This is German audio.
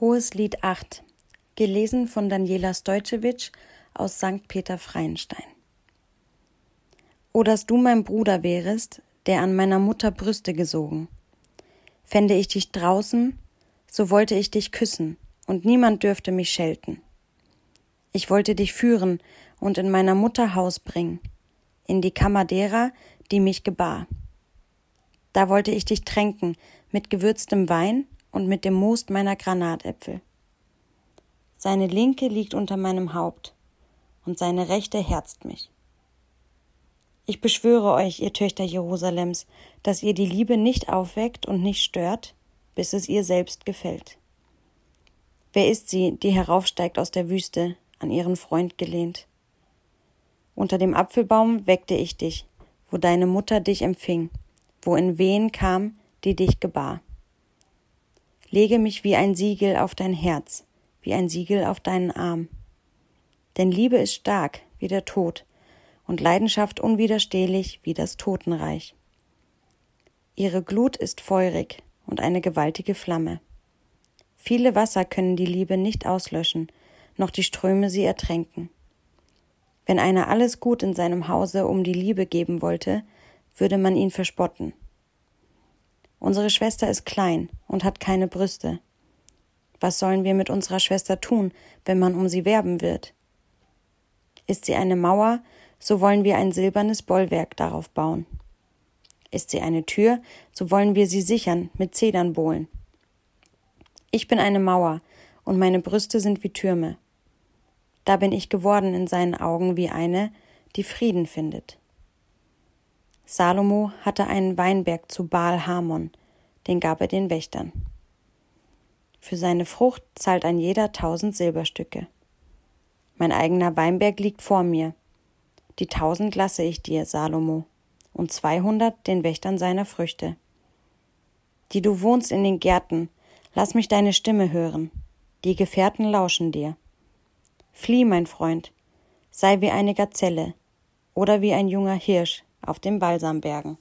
Hohes Lied 8, gelesen von Daniela Stojcevic aus St. Peter Freienstein. O dass du mein Bruder wärest, der an meiner Mutter Brüste gesogen. Fände ich dich draußen, so wollte ich dich küssen, und niemand dürfte mich schelten. Ich wollte dich führen und in meiner Mutter Haus bringen, in die Kammer derer, die mich gebar. Da wollte ich dich tränken mit gewürztem Wein und mit dem Most meiner Granatäpfel. Seine linke liegt unter meinem Haupt, und seine rechte herzt mich. Ich beschwöre euch, ihr Töchter Jerusalems, dass ihr die Liebe nicht aufweckt und nicht stört, bis es ihr selbst gefällt. Wer ist sie, die heraufsteigt aus der Wüste, an ihren Freund gelehnt? Unter dem Apfelbaum weckte ich dich, wo deine Mutter dich empfing, wo in Wehen kam, die dich gebar. Lege mich wie ein Siegel auf dein Herz, wie ein Siegel auf deinen Arm. Denn Liebe ist stark wie der Tod und Leidenschaft unwiderstehlich wie das Totenreich. Ihre Glut ist feurig und eine gewaltige Flamme. Viele Wasser können die Liebe nicht auslöschen, noch die Ströme sie ertränken. Wenn einer alles Gut in seinem Hause um die Liebe geben wollte, würde man ihn verspotten. Unsere Schwester ist klein und hat keine Brüste. Was sollen wir mit unserer Schwester tun, wenn man um sie werben wird? Ist sie eine Mauer, so wollen wir ein silbernes Bollwerk darauf bauen. Ist sie eine Tür, so wollen wir sie sichern mit Zedernbohlen. Ich bin eine Mauer, und meine Brüste sind wie Türme. Da bin ich geworden in seinen Augen wie eine, die Frieden findet. Salomo hatte einen Weinberg zu Baal Hamon, den gab er den Wächtern. Für seine Frucht zahlt ein jeder tausend Silberstücke. Mein eigener Weinberg liegt vor mir. Die tausend lasse ich dir, Salomo, und zweihundert den Wächtern seiner Früchte. Die du wohnst in den Gärten, lass mich deine Stimme hören. Die Gefährten lauschen dir. Flieh, mein Freund, sei wie eine Gazelle oder wie ein junger Hirsch, auf den Balsambergen.